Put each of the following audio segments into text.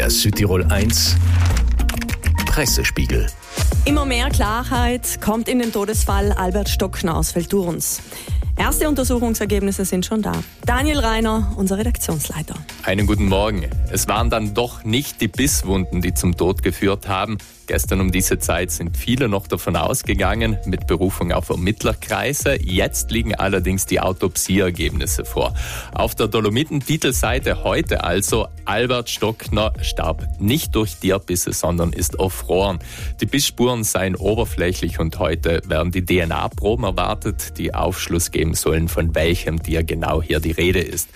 Der Südtirol 1 Pressespiegel. Immer mehr Klarheit kommt in den Todesfall Albert Stockner aus Feldurns. Erste Untersuchungsergebnisse sind schon da. Daniel Reiner, unser Redaktionsleiter. Einen guten Morgen. Es waren dann doch nicht die Bisswunden, die zum Tod geführt haben. Gestern um diese Zeit sind viele noch davon ausgegangen, mit Berufung auf Ermittlerkreise. Jetzt liegen allerdings die Autopsieergebnisse vor. Auf der Dolomiten-Titelseite heute also, Albert Stockner starb nicht durch Tierbisse, sondern ist erfroren. Die Bissspuren seien oberflächlich und heute werden die DNA-Proben erwartet, die Aufschluss geben sollen, von welchem Tier genau hier die Rede ist.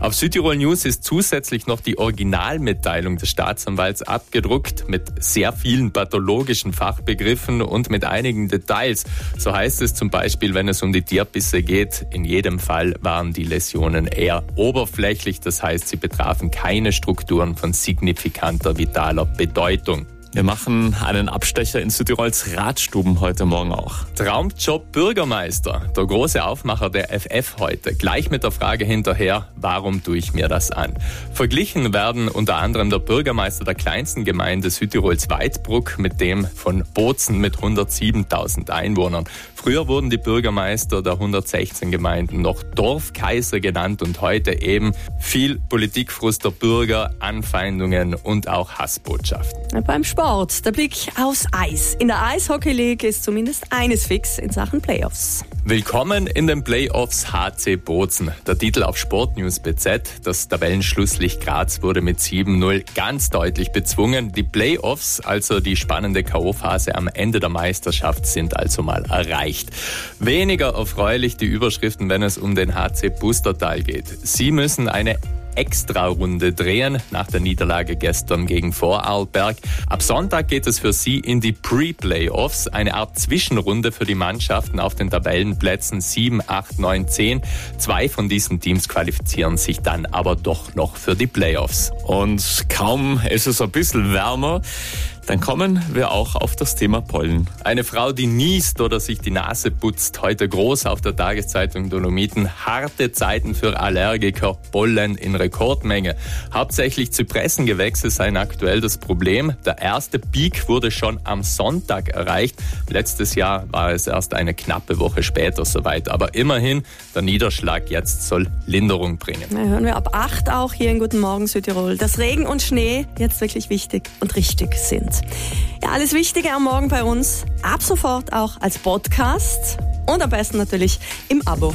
Auf Südtirol News ist zusätzlich noch die Originalmitteilung des Staatsanwalts abgedruckt mit sehr vielen pathologischen Fachbegriffen und mit einigen Details. So heißt es zum Beispiel, wenn es um die Tierbisse geht, in jedem Fall waren die Läsionen eher oberflächlich, das heißt, sie betrafen keine Strukturen von signifikanter vitaler Bedeutung. Wir machen einen Abstecher in Südtirols Radstuben heute Morgen auch. Traumjob Bürgermeister, der große Aufmacher der FF heute. Gleich mit der Frage hinterher, warum tue ich mir das an? Verglichen werden unter anderem der Bürgermeister der kleinsten Gemeinde Südtirols Weidbruck mit dem von Bozen mit 107.000 Einwohnern. Früher wurden die Bürgermeister der 116 Gemeinden noch Dorfkaiser genannt und heute eben viel Politikfrust der Bürger, Anfeindungen und auch Hassbotschaften. Beim Sport Sport. Der Blick aufs Eis. In der Eishockey League ist zumindest eines fix in Sachen Playoffs. Willkommen in den Playoffs HC Bozen. Der Titel auf Sportnews BZ. Das Tabellenschlusslicht Graz wurde mit 7-0 ganz deutlich bezwungen. Die Playoffs, also die spannende K.O.-Phase am Ende der Meisterschaft, sind also mal erreicht. Weniger erfreulich die Überschriften, wenn es um den HC Bustertal geht. Sie müssen eine Extra-Runde drehen nach der Niederlage gestern gegen Vorarlberg. Ab Sonntag geht es für sie in die Pre-Playoffs, eine Art Zwischenrunde für die Mannschaften auf den Tabellenplätzen 7, 8, 9, 10. Zwei von diesen Teams qualifizieren sich dann aber doch noch für die Playoffs. Und kaum ist es ein bisschen wärmer, dann kommen wir auch auf das Thema Pollen. Eine Frau, die niest oder sich die Nase putzt, heute groß auf der Tageszeitung Dolomiten. Harte Zeiten für Allergiker, Pollen in Rekordmenge. Hauptsächlich Zypressengewächse seien aktuell das Problem. Der erste Peak wurde schon am Sonntag erreicht. Letztes Jahr war es erst eine knappe Woche später soweit. Aber immerhin, der Niederschlag jetzt soll Linderung bringen. Na, hören wir ab 8 auch hier in Guten Morgen Südtirol, dass Regen und Schnee jetzt wirklich wichtig und richtig sind. Ja, alles Wichtige am Morgen bei uns. Ab sofort auch als Podcast und am besten natürlich im Abo.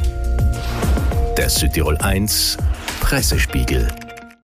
Der Südtirol 1 Pressespiegel.